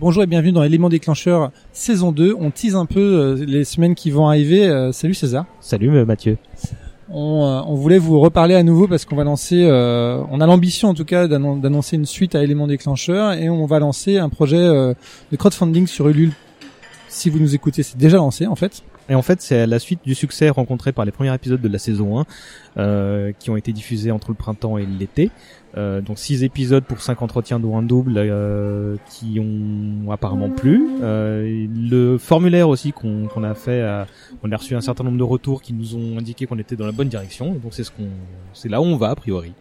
Bonjour et bienvenue dans Éléments déclencheur saison 2. On tease un peu euh, les semaines qui vont arriver. Euh, salut César. Salut euh, Mathieu. On, on, voulait vous reparler à nouveau parce qu'on va lancer, on a l'ambition en tout cas d'annoncer une suite à Éléments déclencheur et on va lancer un projet de crowdfunding sur Ulule. Si vous nous écoutez, c'est déjà lancé en fait. Et en fait, c'est la suite du succès rencontré par les premiers épisodes de la saison 1, euh, qui ont été diffusés entre le printemps et l'été. Euh, donc 6 épisodes pour 5 entretiens dont un double euh, qui ont apparemment plu. Euh, le formulaire aussi qu'on a fait, on a reçu un certain nombre de retours qui nous ont indiqué qu'on était dans la bonne direction. Donc c'est ce qu'on, c'est là où on va a priori.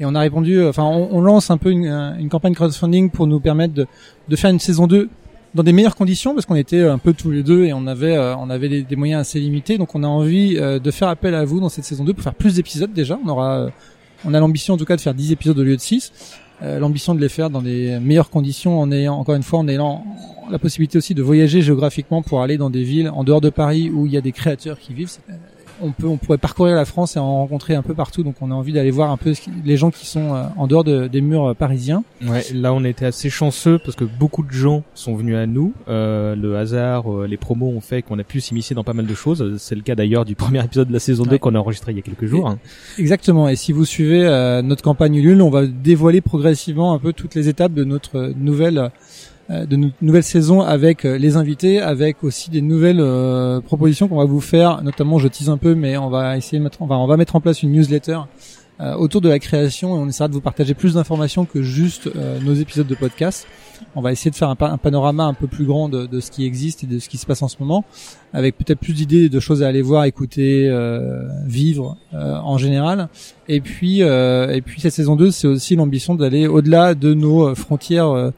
Et on a répondu, enfin on, lance un peu une, campagne crowdfunding pour nous permettre de faire une saison 2 dans des meilleures conditions parce qu'on était un peu tous les deux et on avait euh, on avait des, moyens assez limités. Donc on a envie euh, de faire appel à vous dans cette saison 2 pour faire plus d'épisodes déjà. On aura euh, on a l'ambition en tout cas de faire 10 épisodes au lieu de 6 l'ambition de les faire dans des meilleures conditions en ayant encore une fois en ayant la possibilité aussi de voyager géographiquement pour aller dans des villes en dehors de Paris où il y a des créateurs qui vivent on peut, on pourrait parcourir la France et en rencontrer un peu partout. Donc on a envie d'aller voir un peu les gens qui sont euh, en dehors des murs euh, parisiens. Ouais, là on était assez chanceux parce que beaucoup de gens sont venus à nous. Euh, le hasard, les promos ont fait qu'on a pu s'immiscer dans pas mal de choses. C'est le cas d'ailleurs du premier épisode de la saison 2 qu'on a enregistré il y a quelques jours. Exactement. Et si vous suivez notre campagne Ulule, on va dévoiler progressivement un peu toutes les étapes de notre nouvelle euh, de nouvelles saisons avec euh, les invités, avec aussi des nouvelles euh, propositions qu'on va vous faire. Notamment, je tease un peu, mais on va essayer de mettre, on va, on va mettre en place une newsletter autour de la création et on essaiera de vous partager plus d'informations que juste nos épisodes de podcast. On va essayer de faire un, panorama un peu plus grand de, de, ce qui existe et de ce qui se passe en ce moment, avec peut-être plus d'idées, de choses à aller voir, écouter, vivre en général. Et puis, et puis cette saison 2, c'est aussi l'ambition d'aller au-delà de nos frontières euh,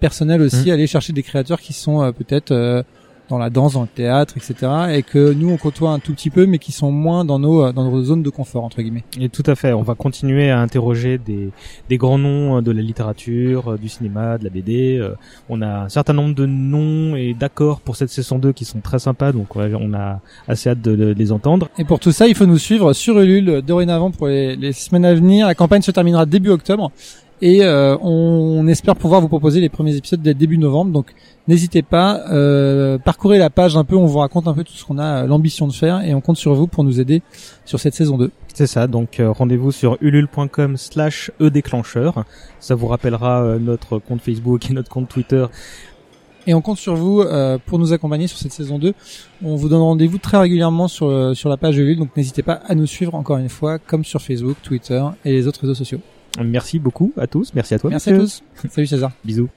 personnel aussi, mmh. aller chercher des créateurs qui sont euh, peut-être euh, dans la danse, dans le théâtre, etc. Et que nous on côtoie un tout petit peu, mais qui sont moins dans nos dans nos zones de confort entre guillemets. Et tout à fait. On va continuer à interroger des des grands noms de la littérature, du cinéma, de la BD. On a un certain nombre de noms et d'accords pour cette saison 2 qui sont très sympas, donc on a assez hâte de, les entendre. Et pour tout ça, il faut nous suivre sur Ulule dorénavant pour les, les semaines à venir. La campagne se terminera début octobre et euh, on espère pouvoir vous proposer les premiers épisodes dès début novembre. Donc n'hésitez pas, euh, parcourez la page un peu, on vous raconte un peu tout ce qu'on a l'ambition de faire et on compte sur vous pour nous aider sur cette saison 2. C'est ça, donc euh, rendez-vous sur ulule.com slash e-déclencheur. Ça vous rappellera euh, notre compte Facebook et notre compte Twitter. Et on compte sur vous euh, pour nous accompagner sur cette saison 2. On vous donne rendez-vous très régulièrement sur, sur la page Ulule, donc n'hésitez pas à nous suivre encore une fois, comme sur Facebook, Twitter et les autres réseaux sociaux. Merci beaucoup à tous. Merci à toi. Merci à tous. Salut César. Bisous.